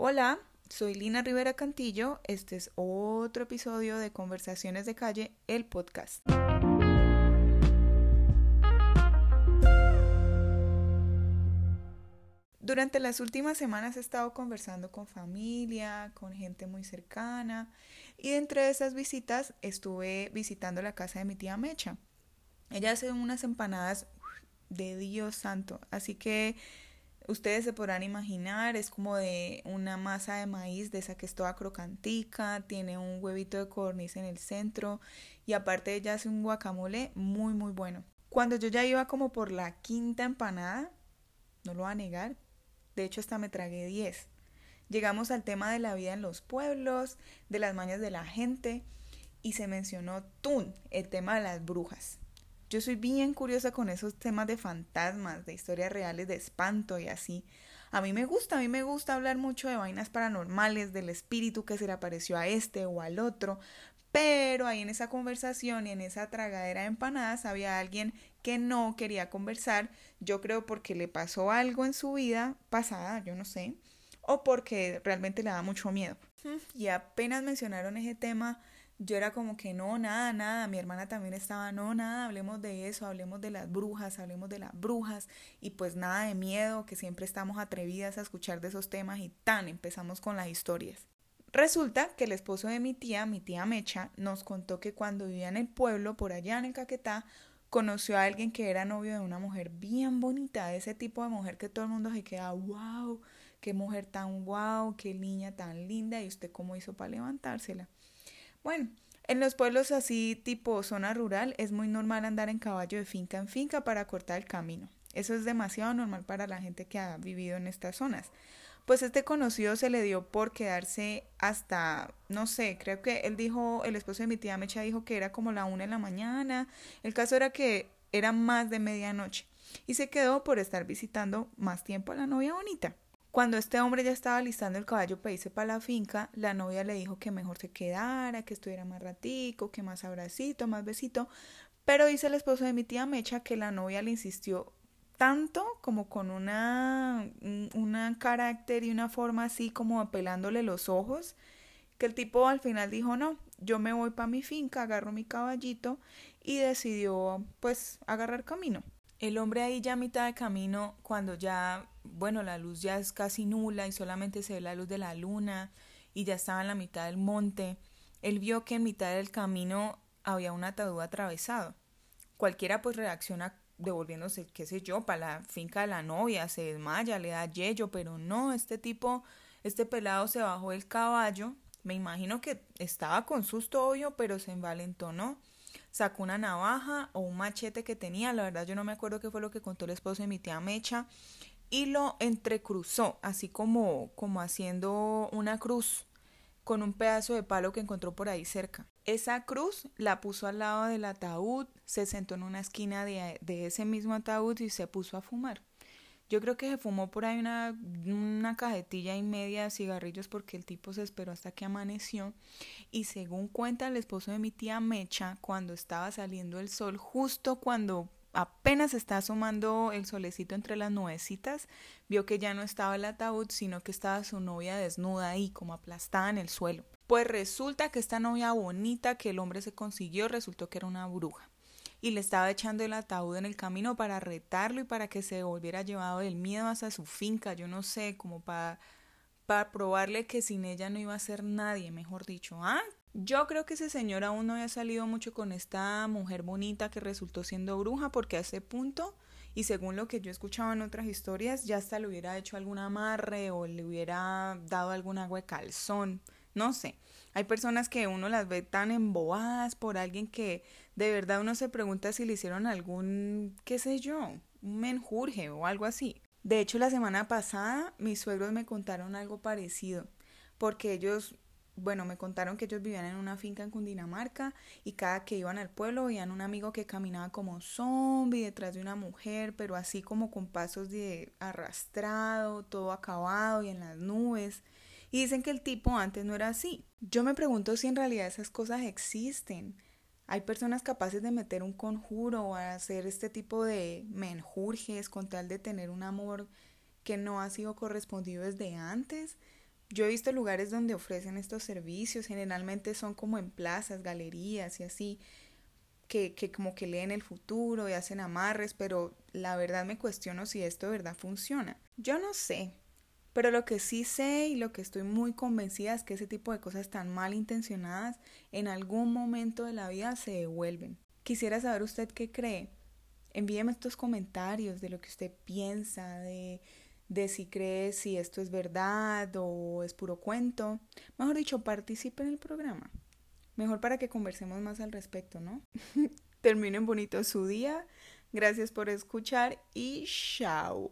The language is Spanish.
Hola, soy Lina Rivera Cantillo. Este es otro episodio de Conversaciones de Calle, el podcast. Durante las últimas semanas he estado conversando con familia, con gente muy cercana y entre esas visitas estuve visitando la casa de mi tía Mecha. Ella hace unas empanadas de Dios santo, así que Ustedes se podrán imaginar, es como de una masa de maíz de esa que es toda crocantica, tiene un huevito de codorniz en el centro y aparte ella hace un guacamole muy muy bueno. Cuando yo ya iba como por la quinta empanada, no lo voy a negar, de hecho hasta me tragué 10. Llegamos al tema de la vida en los pueblos, de las mañas de la gente y se mencionó Tun, el tema de las brujas. Yo soy bien curiosa con esos temas de fantasmas, de historias reales, de espanto y así. A mí me gusta, a mí me gusta hablar mucho de vainas paranormales, del espíritu que se le apareció a este o al otro, pero ahí en esa conversación y en esa tragadera de empanadas había alguien que no quería conversar, yo creo porque le pasó algo en su vida pasada, yo no sé, o porque realmente le da mucho miedo. Y apenas mencionaron ese tema, yo era como que no, nada, nada, mi hermana también estaba, no, nada, hablemos de eso, hablemos de las brujas, hablemos de las brujas y pues nada de miedo, que siempre estamos atrevidas a escuchar de esos temas y tan empezamos con las historias. Resulta que el esposo de mi tía, mi tía Mecha, nos contó que cuando vivía en el pueblo, por allá en el Caquetá, conoció a alguien que era novio de una mujer bien bonita, ese tipo de mujer que todo el mundo se queda, wow, qué mujer tan wow, qué niña tan linda, y usted cómo hizo para levantársela. Bueno, en los pueblos así tipo zona rural es muy normal andar en caballo de finca en finca para cortar el camino. Eso es demasiado normal para la gente que ha vivido en estas zonas. Pues este conocido se le dio por quedarse hasta, no sé, creo que él dijo, el esposo de mi tía Mecha dijo que era como la una de la mañana. El caso era que era más de medianoche y se quedó por estar visitando más tiempo a la novia bonita. Cuando este hombre ya estaba listando el caballo para irse para la finca, la novia le dijo que mejor se quedara, que estuviera más ratico, que más abracito, más besito. Pero dice el esposo de mi tía Mecha que la novia le insistió tanto como con una, una carácter y una forma así como apelándole los ojos, que el tipo al final dijo no, yo me voy para mi finca, agarro mi caballito y decidió pues agarrar camino. El hombre ahí ya a mitad de camino, cuando ya bueno, la luz ya es casi nula y solamente se ve la luz de la luna y ya estaba en la mitad del monte, él vio que en mitad del camino había un ataúd atravesado. Cualquiera pues reacciona devolviéndose, qué sé yo, para la finca de la novia, se desmaya, le da yello, pero no, este tipo, este pelado se bajó del caballo, me imagino que estaba con susto obvio, pero se envalentonó, sacó una navaja o un machete que tenía, la verdad yo no me acuerdo qué fue lo que contó el esposo de mi tía Mecha, y lo entrecruzó, así como, como haciendo una cruz con un pedazo de palo que encontró por ahí cerca. Esa cruz la puso al lado del ataúd, se sentó en una esquina de, de ese mismo ataúd y se puso a fumar. Yo creo que se fumó por ahí una, una cajetilla y media de cigarrillos porque el tipo se esperó hasta que amaneció. Y según cuenta el esposo de mi tía Mecha, cuando estaba saliendo el sol, justo cuando apenas está asomando el solecito entre las nubecitas, vio que ya no estaba el ataúd, sino que estaba su novia desnuda ahí, como aplastada en el suelo. Pues resulta que esta novia bonita que el hombre se consiguió resultó que era una bruja y le estaba echando el ataúd en el camino para retarlo y para que se volviera llevado del miedo hasta su finca, yo no sé, como para, para probarle que sin ella no iba a ser nadie, mejor dicho. Ah, yo creo que ese señor aún no había salido mucho con esta mujer bonita que resultó siendo bruja porque a ese punto, y según lo que yo escuchaba en otras historias, ya hasta le hubiera hecho algún amarre o le hubiera dado algún agua de calzón, no sé. Hay personas que uno las ve tan embobadas por alguien que de verdad uno se pregunta si le hicieron algún, qué sé yo, un menjurje o algo así. De hecho, la semana pasada mis suegros me contaron algo parecido, porque ellos bueno, me contaron que ellos vivían en una finca en Cundinamarca y cada que iban al pueblo veían un amigo que caminaba como zombie detrás de una mujer, pero así como con pasos de arrastrado, todo acabado y en las nubes. Y dicen que el tipo antes no era así. Yo me pregunto si en realidad esas cosas existen. Hay personas capaces de meter un conjuro o hacer este tipo de menjurjes con tal de tener un amor que no ha sido correspondido desde antes Yo he visto lugares donde ofrecen estos servicios, generalmente son como en plazas, galerías y así, que, que como que leen el futuro y hacen amarres, pero la verdad me cuestiono si esto de verdad funciona. Yo no sé, pero lo que sí sé y lo que estoy muy convencida es que ese tipo de cosas tan mal intencionadas en algún momento de la vida se devuelven. Quisiera saber usted qué cree. Envíeme estos comentarios de lo que usted piensa, de, de si cree si esto es verdad o es puro cuento. Mejor dicho, participe en el programa. Mejor para que conversemos más al respecto, ¿no? Terminen bonito su día. Gracias por escuchar y chao.